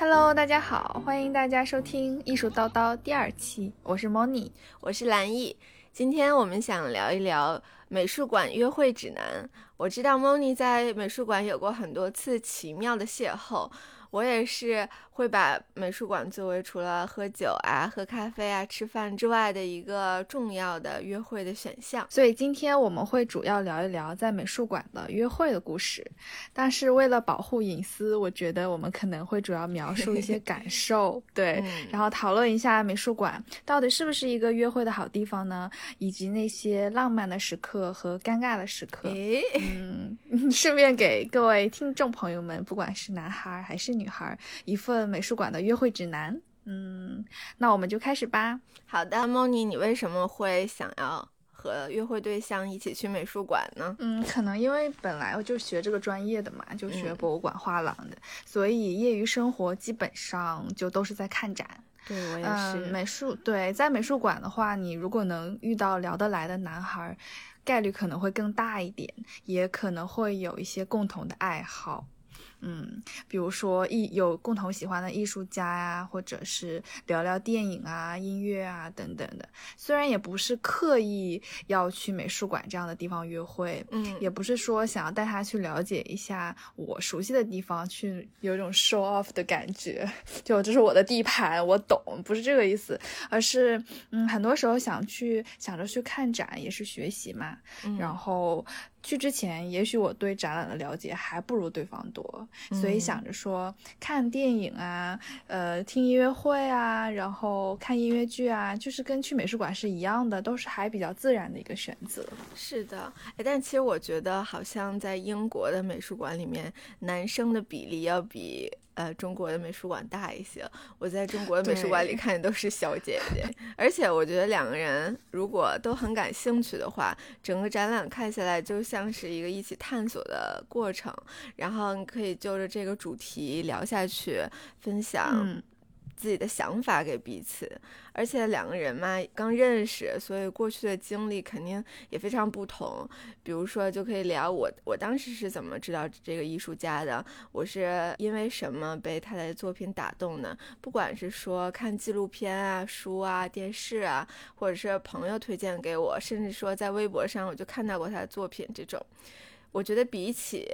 Hello，大家好，欢迎大家收听《艺术叨叨》第二期，我是 Moni，我是蓝易。今天我们想聊一聊美术馆约会指南。我知道 Moni 在美术馆有过很多次奇妙的邂逅。我也是会把美术馆作为除了喝酒啊、喝咖啡啊、吃饭之外的一个重要的约会的选项。所以今天我们会主要聊一聊在美术馆的约会的故事。但是为了保护隐私，我觉得我们可能会主要描述一些 感受，对，然后讨论一下美术馆到底是不是一个约会的好地方呢？以及那些浪漫的时刻和尴尬的时刻。诶嗯，顺便给各位听众朋友们，不管是男孩还是。女孩一份美术馆的约会指南，嗯，那我们就开始吧。好的，莫妮，你为什么会想要和约会对象一起去美术馆呢？嗯，可能因为本来我就学这个专业的嘛，就学博物馆画廊的，所以业余生活基本上就都是在看展。对我也是。美术对，在美术馆的话，你如果能遇到聊得来的男孩，概率可能会更大一点，也可能会有一些共同的爱好。嗯，比如说艺有共同喜欢的艺术家呀，或者是聊聊电影啊、音乐啊等等的。虽然也不是刻意要去美术馆这样的地方约会，嗯，也不是说想要带他去了解一下我熟悉的地方，去有一种 show off 的感觉，就这是我的地盘，我懂，不是这个意思，而是嗯，很多时候想去想着去看展也是学习嘛，然后。去之前，也许我对展览的了解还不如对方多，所以想着说看电影啊，呃，听音乐会啊，然后看音乐剧啊，就是跟去美术馆是一样的，都是还比较自然的一个选择。是的，哎，但其实我觉得好像在英国的美术馆里面，男生的比例要比。呃，中国的美术馆大一些。我在中国的美术馆里看的都是小姐姐，而且我觉得两个人如果都很感兴趣的话，整个展览看下来就像是一个一起探索的过程。然后你可以就着这个主题聊下去，分享。自己的想法给彼此，而且两个人嘛刚认识，所以过去的经历肯定也非常不同。比如说，就可以聊我我当时是怎么知道这个艺术家的，我是因为什么被他的作品打动的。不管是说看纪录片啊、书啊、电视啊，或者是朋友推荐给我，甚至说在微博上我就看到过他的作品，这种，我觉得比起。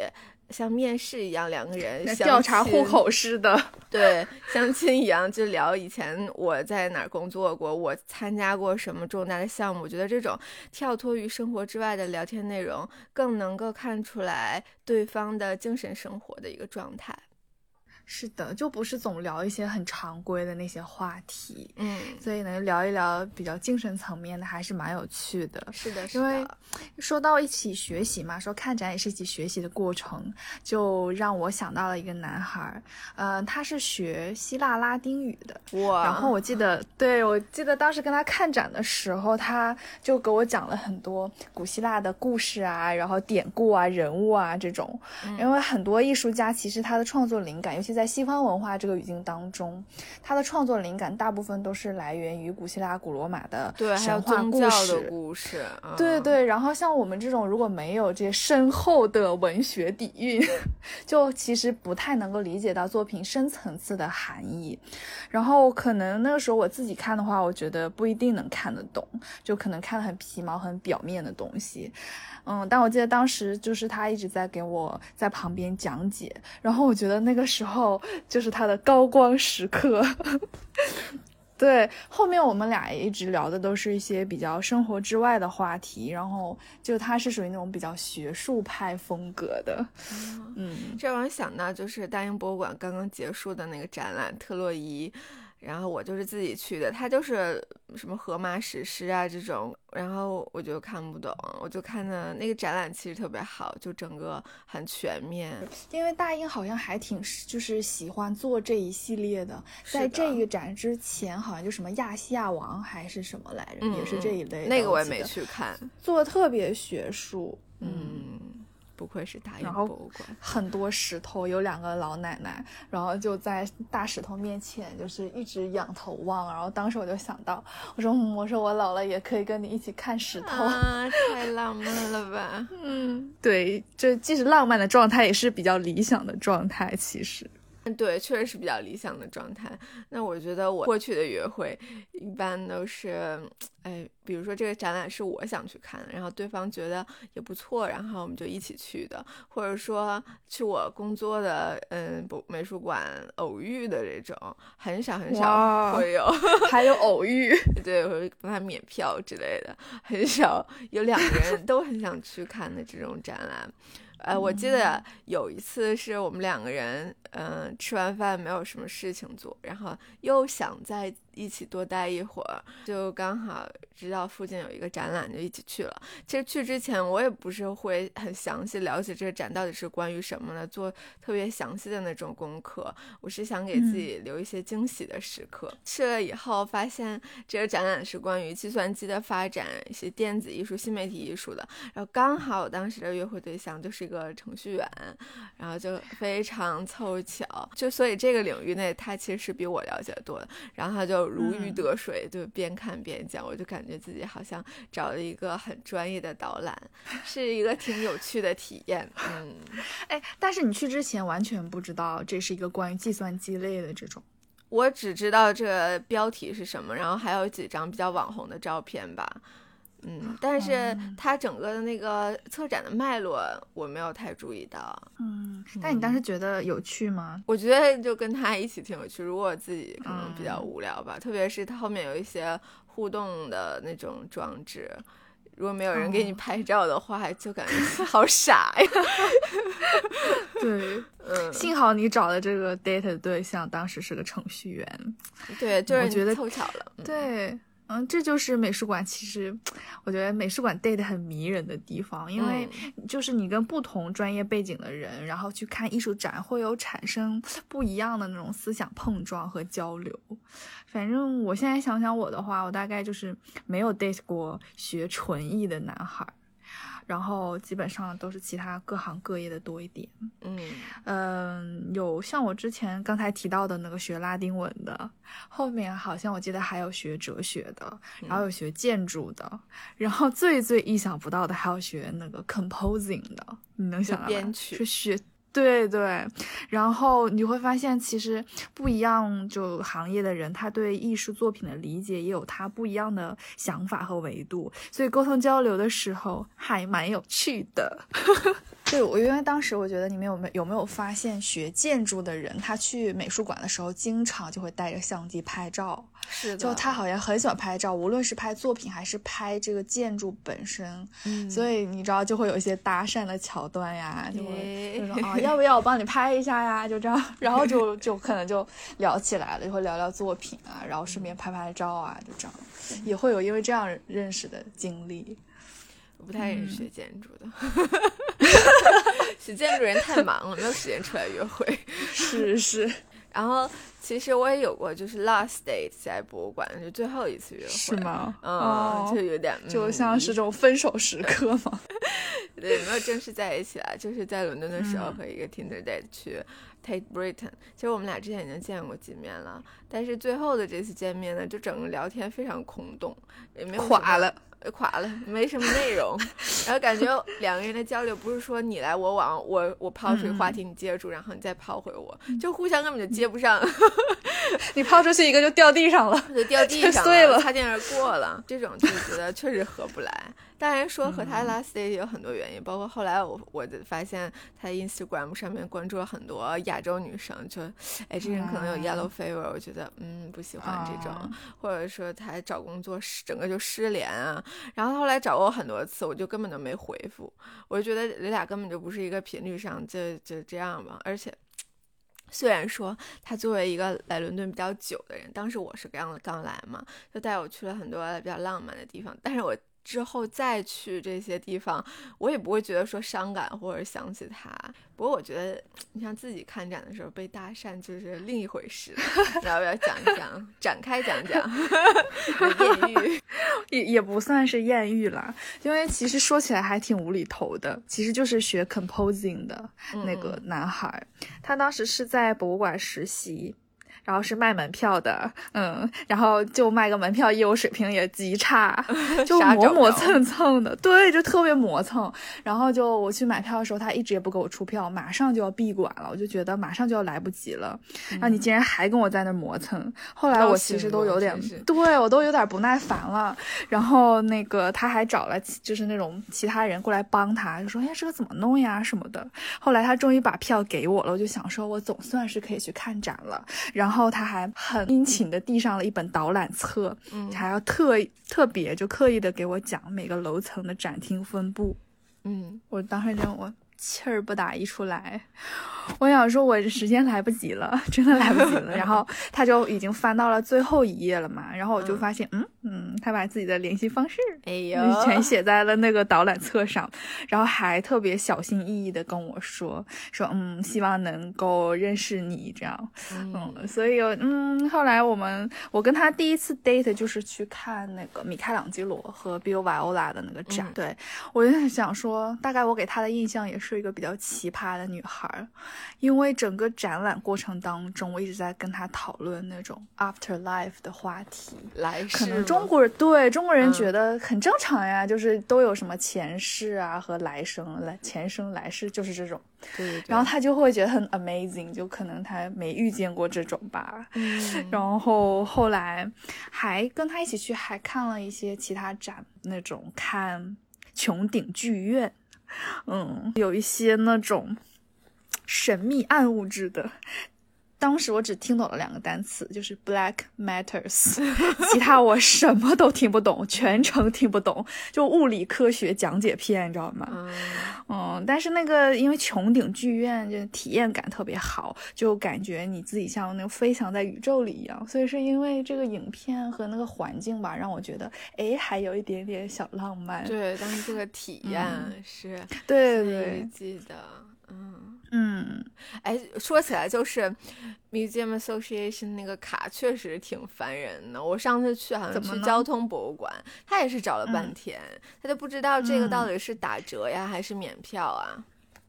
像面试一样，两个人调查户口似的，对，相亲一样，就聊以前我在哪儿工作过，我参加过什么重大的项目。我觉得这种跳脱于生活之外的聊天内容，更能够看出来对方的精神生活的一个状态。是的，就不是总聊一些很常规的那些话题，嗯，所以呢，聊一聊比较精神层面的，还是蛮有趣的。是的，是因为说到一起学习嘛，说看展也是一起学习的过程，就让我想到了一个男孩，呃，他是学希腊拉丁语的，哇！然后我记得，对我记得当时跟他看展的时候，他就给我讲了很多古希腊的故事啊，然后典故啊、人物啊这种，因为很多艺术家其实他的创作灵感，尤其在西方文化这个语境当中，他的创作灵感大部分都是来源于古希腊、古罗马的神话故事。故事，对对。然后像我们这种如果没有这些深厚的文学底蕴，就其实不太能够理解到作品深层次的含义。然后可能那个时候我自己看的话，我觉得不一定能看得懂，就可能看得很皮毛、很表面的东西。嗯，但我记得当时就是他一直在给我在旁边讲解，然后我觉得那个时候就是他的高光时刻。对，后面我们俩也一直聊的都是一些比较生活之外的话题，然后就他是属于那种比较学术派风格的。嗯，这让我想到就是大英博物馆刚刚结束的那个展览《特洛伊》。然后我就是自己去的，他就是什么荷马史诗啊这种，然后我就看不懂，我就看的那个展览其实特别好，就整个很全面。因为大英好像还挺就是喜欢做这一系列的，在这个展之前好像就什么亚细亚王还是什么来着，也是这一类。那个我也没去看，做的特别学术，嗯。不愧是大英博物馆，很多石头，有两个老奶奶，然后就在大石头面前，就是一直仰头望。然后当时我就想到，我说，我说我老了也可以跟你一起看石头啊，太浪漫了吧？嗯，对，这既是浪漫的状态，也是比较理想的状态，其实。对，确实是比较理想的状态。那我觉得我过去的约会一般都是，哎，比如说这个展览是我想去看，然后对方觉得也不错，然后我们就一起去的，或者说去我工作的嗯不美术馆偶遇的这种，很少很少会有，还有偶遇，对，我会帮他免票之类的，很少有两个人都很想去看的这种展览。呃，我记得有一次是我们两个人，嗯，吃完饭没有什么事情做，然后又想在。一起多待一会儿，就刚好知道附近有一个展览，就一起去了。其实去之前我也不是会很详细了解这个展到底是关于什么的，做特别详细的那种功课。我是想给自己留一些惊喜的时刻。去了以后发现这个展览是关于计算机的发展，一些电子艺术、新媒体艺术的。然后刚好我当时的约会对象就是一个程序员，然后就非常凑巧，就所以这个领域内他其实是比我了解的多的。然后他就。如鱼得水，就边看边讲，我就感觉自己好像找了一个很专业的导览，是一个挺有趣的体验。嗯，哎，但是你去之前完全不知道这是一个关于计算机类的这种，我只知道这标题是什么，然后还有几张比较网红的照片吧。嗯，但是它整个的那个策展的脉络我没有太注意到。嗯，但你当时觉得有趣吗？我觉得就跟他一起挺有趣。如果我自己可能比较无聊吧，特别是他后面有一些互动的那种装置，如果没有人给你拍照的话，就感觉 好傻呀。对，嗯，幸好你找的这个 date 对象当时是个程序员。对，就是我觉得凑巧了。对。嗯，这就是美术馆。其实，我觉得美术馆 date 很迷人的地方，因为就是你跟不同专业背景的人，然后去看艺术展，会有产生不一样的那种思想碰撞和交流。反正我现在想想我的话，我大概就是没有 date 过学纯艺的男孩。然后基本上都是其他各行各业的多一点，嗯嗯，有像我之前刚才提到的那个学拉丁文的，后面好像我记得还有学哲学的，然后有学建筑的，然后最最意想不到的还有学那个 composing 的，你能想到编曲。是学。对对，然后你会发现，其实不一样就行业的人，他对艺术作品的理解也有他不一样的想法和维度，所以沟通交流的时候还蛮有趣的。对，我因为当时我觉得你们有没有没有发现，学建筑的人他去美术馆的时候，经常就会带着相机拍照。是的，就他好像很喜欢拍照，无论是拍作品还是拍这个建筑本身。嗯，所以你知道就会有一些搭讪的桥段呀，就会就说啊，要不要我帮你拍一下呀？就这样，然后就就可能就聊起来了，就会聊聊作品啊，然后顺便拍拍照啊，就这样，也会有因为这样认识的经历。我不太认识学建筑的，学建筑人太忙了，没有时间出来约会。是是，然后其实我也有过，就是 last date 在博物馆，就最后一次约会，是吗？嗯，就有点，就像是这种分手时刻嘛。对，没有正式在一起啊，就是在伦敦的时候和一个 Tinder date 去 Tate Britain。其实我们俩之前已经见过几面了，但是最后的这次见面呢，就整个聊天非常空洞，也没有垮了。垮了，没什么内容，然后感觉两个人的交流不是说你来我往，我我抛出一个话题你接住，然后你再抛回我，就互相根本就接不上。你抛出去一个就掉地上了，就掉地上碎了，擦肩而过了，这种就觉得确实合不来。当然说和他 last day 有很多原因，包括后来我我发现他 Instagram 上面关注了很多亚洲女生，就哎这人可能有 yellow fever，我觉得嗯不喜欢这种，或者说他找工作失整个就失联啊，然后后来找过我很多次，我就根本就没回复，我就觉得你俩根本就不是一个频率上，就就这样吧。而且虽然说他作为一个来伦敦比较久的人，当时我是刚刚来嘛，就带我去了很多比较浪漫的地方，但是我。之后再去这些地方，我也不会觉得说伤感或者想起他。不过我觉得，你像自己看展的时候被搭讪就是另一回事。要不要讲一讲，展开讲讲？艳遇也也不算是艳遇啦，因为其实说起来还挺无厘头的。其实就是学 composing 的那个男孩，他当时是在博物馆实习。然后是卖门票的，嗯，然后就卖个门票，业务水平也极差，就磨磨蹭蹭的，对，就特别磨蹭。然后就我去买票的时候，他一直也不给我出票，马上就要闭馆了，我就觉得马上就要来不及了。然后你竟然还跟我在那磨蹭，后来我其实都有点，对我都有点不耐烦了。然后那个他还找了就是那种其他人过来帮他，就说哎这个怎么弄呀什么的。后来他终于把票给我了，我就想说我总算是可以去看展了。然后他还很殷勤的递上了一本导览册，嗯，还要特特别就刻意的给我讲每个楼层的展厅分布，嗯，我当时就我气儿不打一处来。我想说，我时间来不及了，真的来不及了。然后他就已经翻到了最后一页了嘛，然后我就发现，嗯嗯，他把自己的联系方式，哎呦，全写在了那个导览册上，然后还特别小心翼翼的跟我说，说嗯，希望能够认识你这样，嗯，所以嗯，后来我们我跟他第一次 date 就是去看那个米开朗基罗和 Bill Viola 的那个展，对我就想说，大概我给他的印象也是一个比较奇葩的女孩。因为整个展览过程当中，我一直在跟她讨论那种 after life 的话题，来世。可能中国人对中国人觉得很正常呀，就是都有什么前世啊和来生，来前生来世就是这种。对。然后她就会觉得很 amazing，就可能她没遇见过这种吧。嗯。然后后来还跟她一起去，还看了一些其他展，那种看穹顶剧院，嗯，有一些那种。神秘暗物质的，当时我只听懂了两个单词，就是 black matters，其他我什么都听不懂，全程听不懂，就物理科学讲解片，你知道吗？嗯，但是那个因为穹顶剧院就体验感特别好，就感觉你自己像那个飞翔在宇宙里一样，所以是因为这个影片和那个环境吧，让我觉得哎，还有一点点小浪漫。对，但是这个体验是，对对，记得。嗯嗯，哎，说起来就是 Museum Association 那个卡确实挺烦人的。我上次去好像去交通博物馆，他也是找了半天，他就不知道这个到底是打折呀还是免票啊？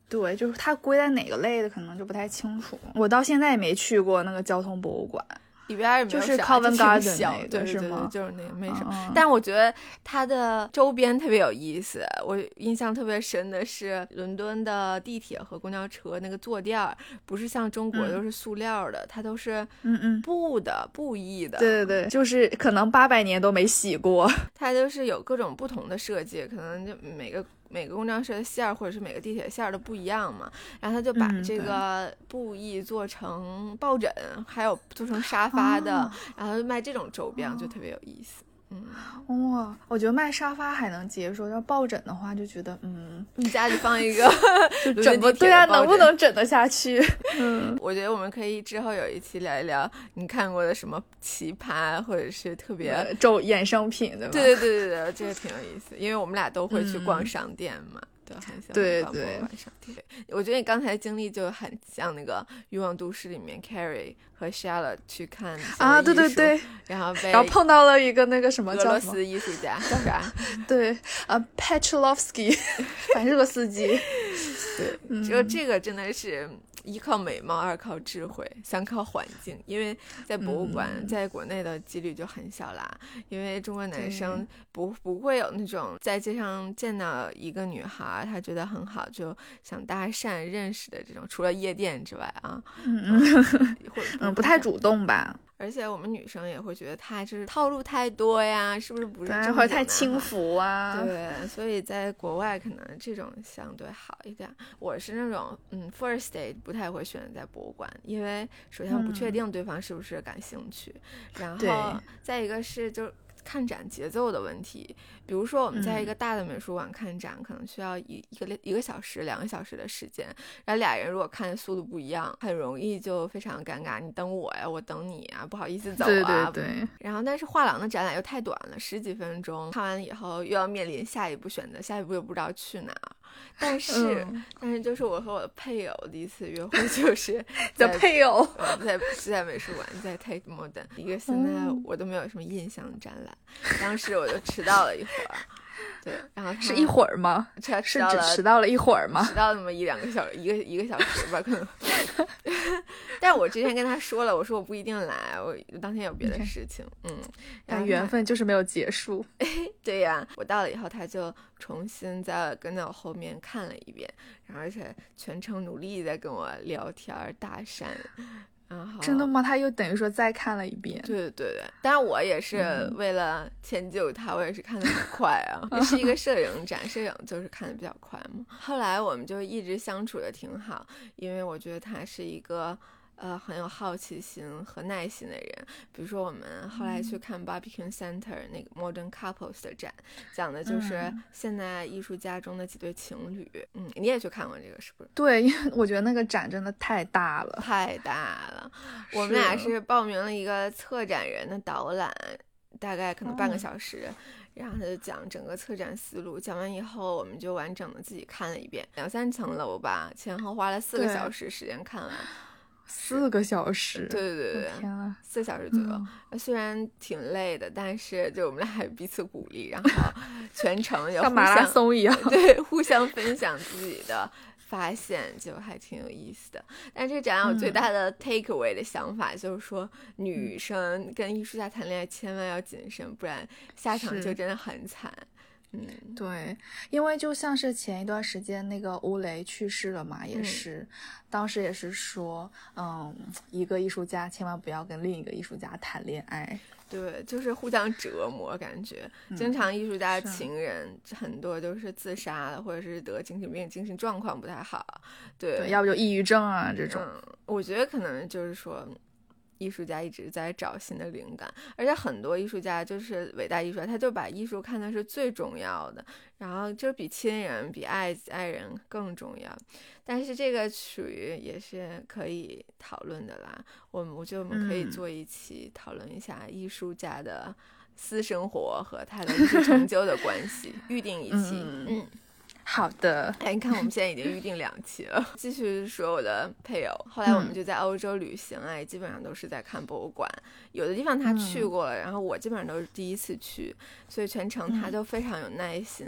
对，就是它归在哪个类的，可能就不太清楚。我到现在也没去过那个交通博物馆。里边也没有啥，小，对，是吗？就是那个没什么。但我觉得它的周边特别有意思。我印象特别深的是伦敦的地铁和公交车那个坐垫儿，不是像中国都是塑料的，它都是嗯嗯布的布艺的。对对对，就是可能八百年都没洗过。它就是有各种不同的设计，可能就每个。每个公交车的线儿或者是每个地铁线儿都不一样嘛，然后他就把这个布艺做成抱枕，还有做成沙发的，然后卖这种周边就特别有意思。嗯，哇，我觉得卖沙发还能接受，要抱枕的话就觉得，嗯，你家里放一个 就枕不对啊，能不能枕得下去？嗯，我觉得我们可以之后有一期聊一聊你看过的什么奇葩或者是特别周衍生品，对吧？对对对对对，这个挺有意思，因为我们俩都会去逛商店嘛。对对，晚上对，我觉得你刚才经历就很像那个《欲望都市》里面 Carrie 和 Charlotte 去看啊，对对对，然后然后碰到了一个那个什么俄罗斯艺术家叫啥？对，呃，Petrovsky，反正是个司机。对，就这个真的是。一靠美貌，二靠智慧，三靠环境。因为在博物馆，在国内的几率就很小啦。因为中国男生不不会有那种在街上见到一个女孩，他觉得很好，就想搭讪认识的这种，除了夜店之外啊，嗯嗯，不太主动吧。而且我们女生也会觉得他就是套路太多呀，是不是不是？或者太轻浮啊？对，所以在国外可能这种相对好一点。我是那种嗯，first date 不太会选择在博物馆，因为首先不确定对方是不是感兴趣，然后再一个是就。看展节奏的问题，比如说我们在一个大的美术馆看展，可能需要一一个一个小时、两个小时的时间，然后俩人如果看的速度不一样，很容易就非常尴尬。你等我呀，我等你啊，不好意思走啊。对对对。然后，但是画廊的展览又太短了，十几分钟，看完了以后又要面临下一步选择，下一步又不知道去哪。但是，但是就是我和我的配偶第一次约会就是在配偶在在美术馆，在 Tate Modern 一个现在我都没有什么印象的展览。当时我就迟到了一会儿，对，然后是一会儿吗？他是只迟到了迟到了一会儿吗？迟到那么一两个小时一个一个小时吧，可能。但是我之前跟他说了，我说我不一定来，我当天有别的事情，嗯，然但后缘分就是没有结束。对呀，我到了以后，他就重新在跟在我后面看了一遍，然后而且全程努力在跟我聊天儿搭讪，然后真的吗？他又等于说再看了一遍。对对对对，当然我也是嗯为了迁就他，我也是看的很快啊。这是一个摄影展，摄影就是看的比较快嘛。后来我们就一直相处的挺好，因为我觉得他是一个。呃，很有好奇心和耐心的人，比如说我们后来嗯去看 Barbecue Center 那个 Modern Couples 的展，讲的就是嗯现代艺术家中的几对情侣。嗯，你也去看过这个是不是？对，因为我觉得那个展真的太大了。太大了。我们俩是是报名了一个策展人的导览，大概可能半个哦小时。然后他就讲整个策展思路，讲完以后我们就完整的自己看了一遍，两三层楼吧，前后花了四个小时时间看完。四个小时。对对对天啊！四小时左右。虽然挺累的，但是就我们俩还彼此鼓励，然后全程也互像马拉相松一样。对，互相分享自己的发现，就还挺有意思的。但这展览我最嗯大的 take away 的想法就是说，女生跟艺术家谈恋爱千万要谨慎，不然下场就真的很惨。嗯，对，因为就像是前一段时间那个乌雷去世了嘛，也嗯是，当时也是说，嗯，一个艺术家千万不要跟另一个艺术家谈恋爱。对，就是互相折磨，感觉经嗯常艺术家的情人很多都是自杀了，或者是得精神病，精神状况不太好。对，对，要不就抑郁症啊这种。嗯，我觉得可能就是说，艺术家一直在找新的灵感，而且很多艺术家就是伟大艺术家，他就把艺术看的是最重要的，然后就比亲人、比爱爱人更重要。但是这个属于也是可以讨论的啦。我们我觉得我们可以嗯做一期讨论一下艺术家的。私生活和他的艺术成就的关系，预定一期。嗯嗯，好的，哎，你看我们现在已经预定两期了。继续说我的配偶，后来我们嗯就在欧洲旅行，哎，基本上都是在看博物馆。有的地方他去嗯过了，然后我基本上都是第一次去，所以全程他嗯都非常有耐心，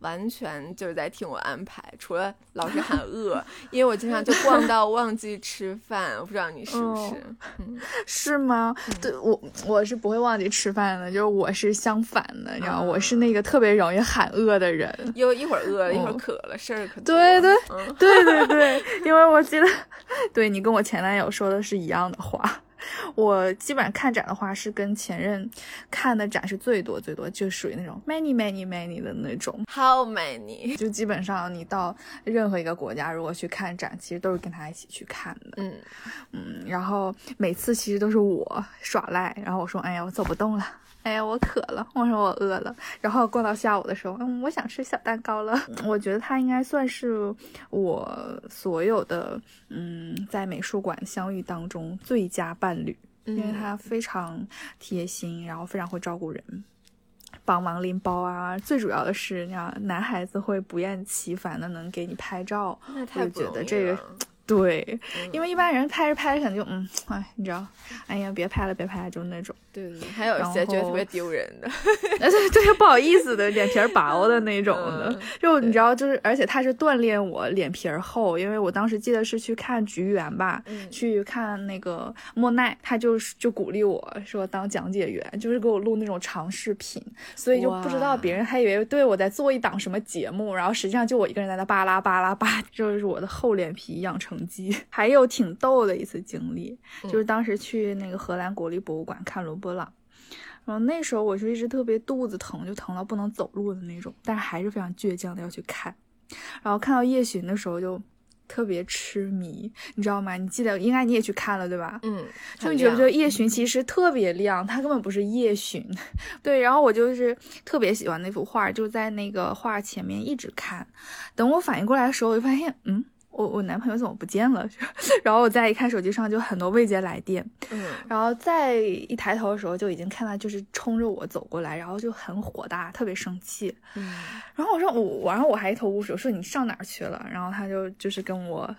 完全就是在听我安排，除了老是喊饿，因为我经常就逛到忘记吃饭。我不知道你是不是？哦嗯，是吗？对我我是不会忘记吃饭的，就是我是相反的，你知道，我是那个特别容易喊饿的人。又一会儿饿会儿哦渴了，事儿可多。对对嗯，对对对，因为我记得，对你跟我前男友说的是一样的话。我基本上看展的话，是跟前任看的展是最多最多，就属于那种 many many many 的那种。How many？就基本上你到任何一个国家，如果去看展，其实都是跟他一起去看的。嗯，嗯，然后每次其实都是我耍赖，然后我说，哎呀，我走不动了。哎呀，我渴了，我说我饿了，然后逛到下午的时候，嗯，我想吃小蛋糕了。我觉得他应该算是我所有的嗯在美术馆相遇当中最佳伴侣，因为嗯他非常贴心，然后非常会照顾人。帮忙拎包啊，最主要的是，那样男孩子会不厌其烦的能给你拍照，那太就觉得这个了对，因嗯为一般人拍着拍着可能就嗯，哎，你知道，哎呀，别拍了，别拍了，就那种，对对，对还有一些觉得特别丢人的。哎，对对，不好意思的，脸皮儿薄的那种的，嗯就你知道，就是而且他是锻炼我脸皮儿厚，因为我当时记得是去看菊园吧，嗯去看那个莫奈，他就是就鼓励我说当讲解员，就是给我录那种长视频，所以就不知道别人还以为对我在做一档什么节目，然后实际上就我一个人在那巴拉巴拉巴，这就是我的厚脸皮养成记。还有挺逗的一次经历，就是当时去那个荷兰国立博物馆看伦勃朗。然后那时候我就一直特别肚子疼，就疼到不能走路的那种，但是还是非常倔强的要去看。然后看到夜巡的时候就特别痴迷，你知道吗？你记得应该你也去看了对吧？嗯，就你觉不觉得夜巡其实特别亮？它根本不是夜巡，对。然后我就是特别喜欢那幅画，就在那个画前面一直看。等我反应过来的时候，我就发现，嗯，我我男朋友怎么不见了？然后我再一看手机上就很多未接来电，嗯然后再一抬头的时候就已经看到就是冲着我走过来，然后就很火大，特别生气。嗯然后我说我，我然后我还一头雾水，我说你上哪儿去了？然后他就就是跟我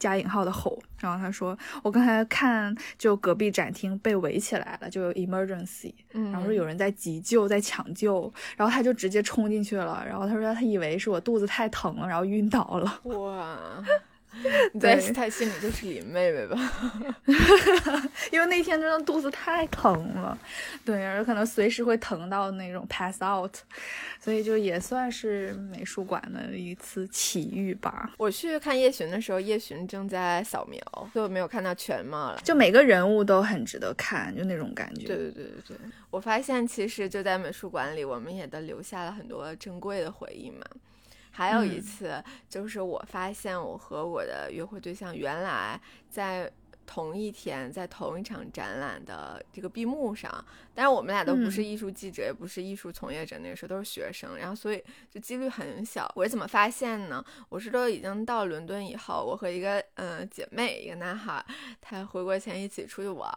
加引号的吼。然后他说，我刚才看就隔壁展厅被围起来了，就有 emergency，然后说有人在急救，在抢救，然后他就直接冲进去了。然后他说他以为是我肚子太疼了，然后晕倒了。哇。你在他心里就是林妹妹吧，因为那天真的肚子太疼了，对，而可能随时会疼到那种 pass out，所以就也算是美术馆的一次奇遇吧。我去看叶巡的时候，叶巡正在扫描，就没有看到全貌了。就每个人物都很值得看，就那种感觉。对对对对对，我发现其实就在美术馆里，我们也都留下了很多珍贵的回忆嘛。还有一次，就是我发现我和我的约会对象原来在。同一天在同一场展览的这个闭幕上，但是我们俩都不是艺术记者，也不是艺术从业者，那个时候都是学生，然后所以就几率很小。我是怎么发现呢？我是都已经到伦敦以后，我和一个嗯姐妹，一个男孩，他回国前一起出去玩，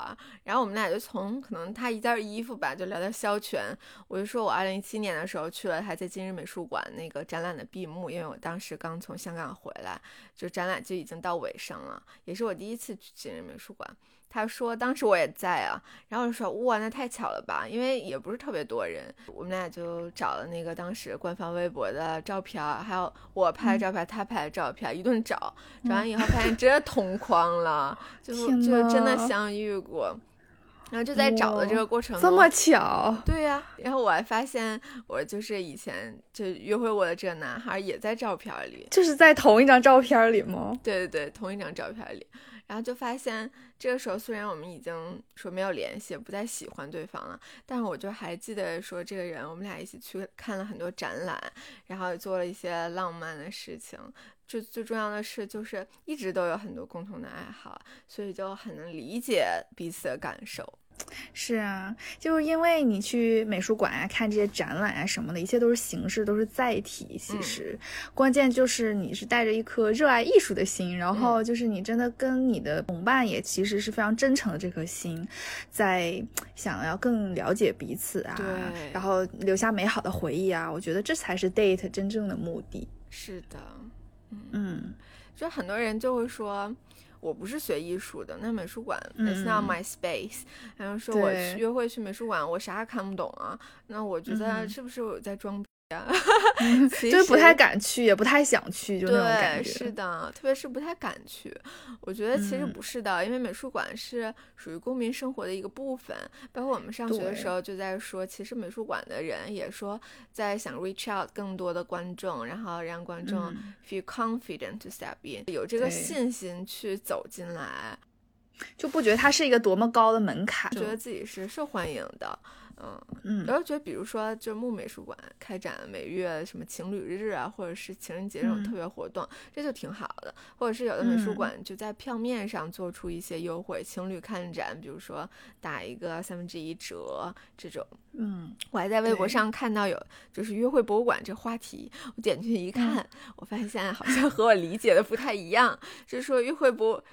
然后我们俩就从可能他一件衣服吧，就聊到肖全，我就说我二零一七年的时候去了他在今日美术馆那个展览的闭幕，因为我当时刚从香港回来，就展览就已经到尾声了，也是我第一次去今日。美术馆，他说当时我也在啊，然后就说哇，那太巧了吧，因为也不是特别多人，我们俩就找了那个当时官方微博的照片，还有我拍的照片，他拍的照片，一顿找，找完以后发现真的同框了，就就真的相遇过，然后就在找的这个过程中，这么巧，对呀，然后我还发现我就是以前就约会过的这个男孩也在照片里，就是在同一张照片里吗？对对对，同一张照片里。然后就发现，这个时候虽然我们已经说没有联系，不再喜欢对方了，但是我就还记得说这个人，我们俩一起去看了很多展览，然后做了一些浪漫的事情。最最重要的是，就是一直都有很多共同的爱好，所以就很能理解彼此的感受。是啊，就是因为你去美术馆啊，看这些展览啊什么的，一切都是形式，都是载体。其实关键就是你是带着一颗热爱艺术的心，然后就是你真的跟你的同伴也其实是非常真诚的这颗心，在想要更了解彼此啊，然后留下美好的回忆啊。我觉得这才是 date 真正的目的。是的，嗯，就很多人就会说。我不是学艺术的，那美术馆 it's not my space。然后说我去约会去美术馆，我啥也看不懂啊。那我觉得是不是我在装？就是不太敢去，也不太想去，就那种感觉。是的，特别是不太敢去。我觉得其实不是的，因为美术馆是属于公民生活的一个部分。包括我们上学的时候就在说，其实美术馆的人也说在想 reach out 更多的观众，然后让观众 feel confident to step in，有这个信心去走进来，就不觉得它是一个多么高的门槛，觉得自己是受欢迎的。嗯嗯，然后觉得，比如说，就木美术馆开展每月什么情侣日啊，或者是情人节这种特别活动，这就挺好的。或者是有的美术馆就在票面上做出一些优惠，情侣看展，比如说打一个三分之一折这种。嗯，我还在微博上看到有就是约会博物馆这话题，我点进去一看，我发现好像和我理解的不太一样，就是说约会博。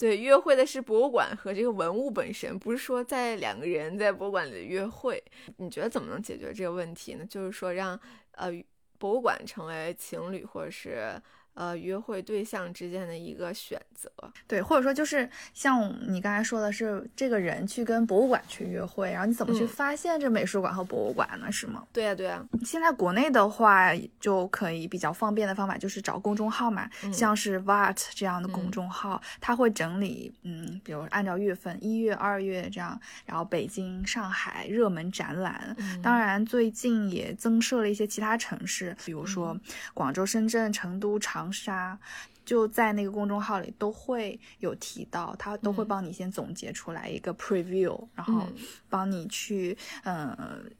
对，约会的是博物馆和这个文物本身，不是说在两个人在博物馆里约会。你觉得怎么能解决这个问题呢？就是说让呃博物馆成为情侣或者是。呃，约会对象之间的一个选择，对，或者说就是像你刚才说的是，这个人去跟博物馆去约会，然后你怎么去发现这美术馆和博物馆呢？是吗？对呀，对呀。现在国内的话，就可以比较方便的方法就是找公众号嘛，像是 Vart 这样的公众号，它会整理，嗯，比如按照月份，一月、二月这样，然后北京、上海热门展览，当然最近也增设了一些其他城市，比如说广州、深圳、成都、长。长沙就在那个公众号里都会有提到，他都会帮你先总结出来一个 preview，然后帮你去嗯。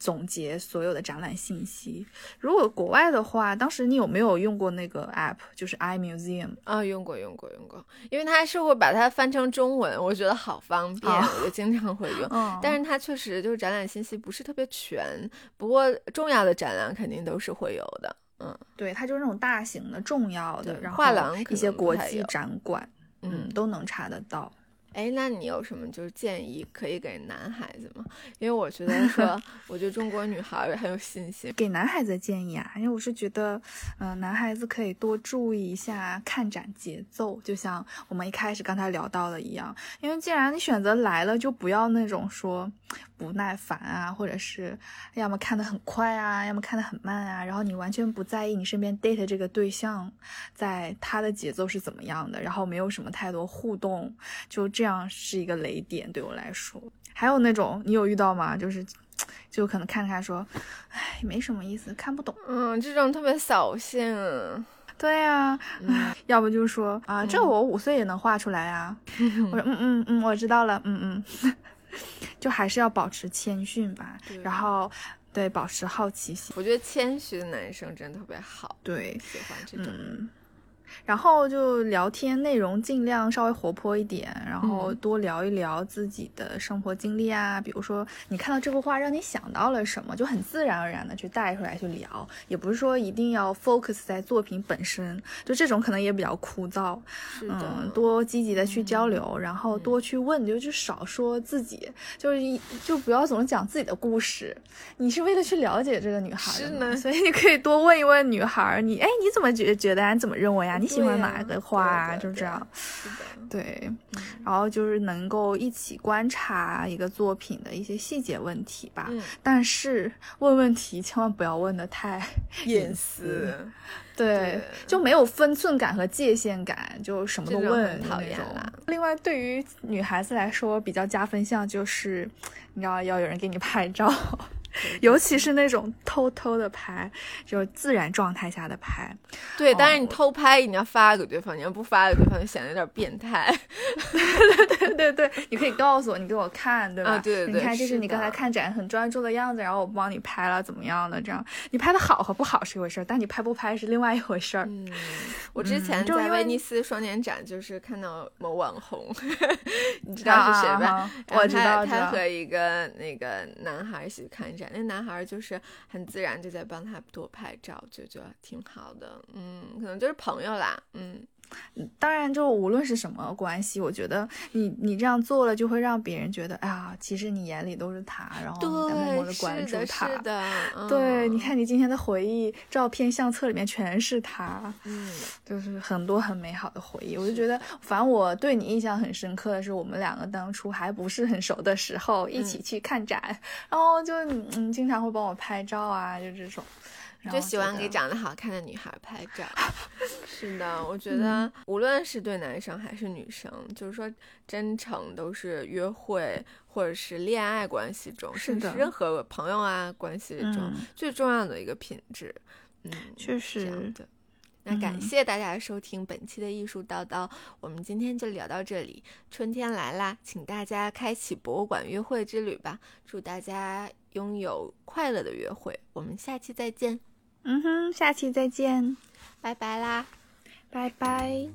总结所有的展览信息。如果国外的话，当时你有没有用过那个 app，就是 iMuseum 啊？用过，用过，用过。因为它是会把它翻成中文，我觉得好方便，我就经常会用。但是它确实就是展览信息不是特别全，不过重要的展览肯定都是会有的。嗯，对，它就是那种大型的、重要的，然后一些国际展馆，嗯，都能查得到。哎，那你有什么就是建议可以给男孩子吗？因为我觉得说，我觉得中国女孩很有信心。给男孩子建议啊，因为我是觉得，嗯，男孩子可以多注意一下看展节奏，就像我们一开始刚才聊到的一样。因为既然你选择来了，就不要那种说不耐烦啊，或者是要么看得很快啊，要么看得很慢啊，然后你完全不在意你身边 date 这个对象在他的节奏是怎么样的，然后没有什么太多互动，就这样。是一个雷点，对我来说。还有那种你有遇到吗？就是，就可能看看说，哎，没什么意思，看不懂。嗯，这种特别扫兴。对呀，要不就说啊，这我五岁也能画出来啊。我说嗯嗯嗯，我知道了，嗯嗯。就还是要保持谦逊吧，然后对，保持好奇心。我觉得谦虚的男生真的特别好，对，喜欢这种。然后就聊天内容尽量稍微活泼一点，然后多聊一聊自己的生活经历啊，比如说你看到这幅画让你想到了什么，就很自然而然的去带出来去聊，也不是说一定要 focus 在作品本身，就这种可能也比较枯燥。嗯，多积极的去交流，然后多去问，就就少说自己，就是一就不要总是讲自己的故事。你是为了去了解这个女孩的，所以你可以多问一问女孩，你哎你怎么觉觉得？你怎么认为啊？你？喜欢哪个花啊？就这样，对，然后就是能够一起观察一个作品的一些细节问题吧。但是问问题千万不要问的太 隐私，对，就没有分寸感和界限感，就什么都问，讨厌了。另外，对于女孩子来说，比较加分项就是，你知道要有人给你拍照。尤其是那种偷偷的拍，就是自然状态下的拍。对，但是你偷拍，你要发给对方，你要不发给对方，就显得有点变态。对对对对对，你可以告诉我，你给我看，对吧？对对对。你看，这是你刚才看展很专注的样子，然后我帮你拍了，怎么样的？这样，你拍的好和不好是一回事儿，但你拍不拍是另外一回事儿。嗯，我之前在威尼斯双年展，就是看到某网红，你知道是谁吧？我知道，他和一个那个男孩一起看展。那男孩就是很自然就在帮他多拍照，就觉得挺好的，嗯，可能就是朋友啦，嗯。当然，就无论是什么关系，我觉得你你这样做了，就会让别人觉得，哎呀，其实你眼里都是他，然后你在默默的关注他。是的，对，你看你今天的回忆照片、相册里面全是他，嗯，就是很多很美好的回忆。我就觉得，反正我对你印象很深刻的是，我们两个当初还不是很熟的时候，一起去看展，然后就嗯，经常会帮我拍照啊，就这种。就喜欢给长得好看的女孩拍照，是的，我觉得无论是对男生还是女生，就是说真诚都是约会或者是恋爱关系中，甚至任何朋友啊关系中最重要的一个品质。嗯，确实这样的。那感谢大家收听本期的艺术叨叨，我们今天就聊到这里。春天来啦，请大家开启博物馆约会之旅吧！祝大家拥有快乐的约会，我们下期再见。嗯哼，下期再见，拜拜啦，拜拜。